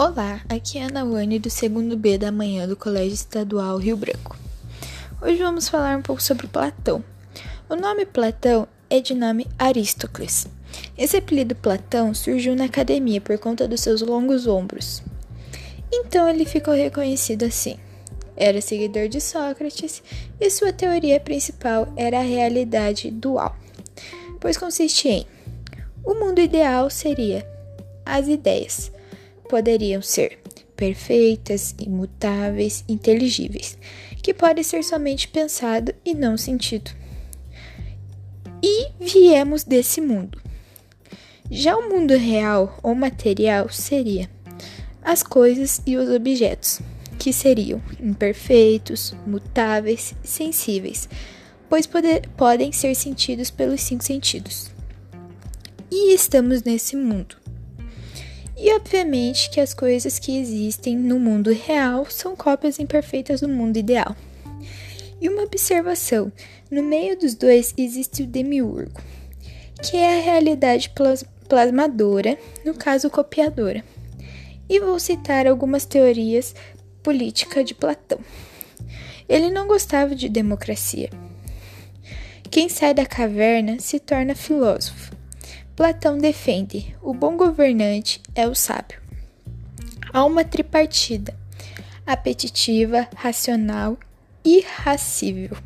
Olá, aqui é Ana Wane do segundo B da manhã do Colégio Estadual Rio Branco. Hoje vamos falar um pouco sobre Platão. O nome Platão é de nome Aristócles. Esse apelido Platão surgiu na academia por conta dos seus longos ombros. Então ele ficou reconhecido assim. Era seguidor de Sócrates e sua teoria principal era a realidade dual, pois consistia em: o mundo ideal seria as ideias poderiam ser perfeitas, imutáveis, inteligíveis, que pode ser somente pensado e não sentido. E viemos desse mundo. Já o mundo real ou material seria as coisas e os objetos, que seriam imperfeitos, mutáveis, sensíveis, pois poder, podem ser sentidos pelos cinco sentidos. E estamos nesse mundo. E obviamente que as coisas que existem no mundo real são cópias imperfeitas do mundo ideal. E uma observação: no meio dos dois existe o demiurgo, que é a realidade plas plasmadora, no caso copiadora. E vou citar algumas teorias políticas de Platão. Ele não gostava de democracia. Quem sai da caverna se torna filósofo. Platão defende: o bom governante é o sábio. Há uma tripartida: apetitiva, racional e irracível.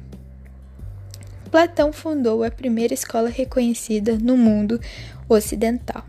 Platão fundou a primeira escola reconhecida no mundo ocidental.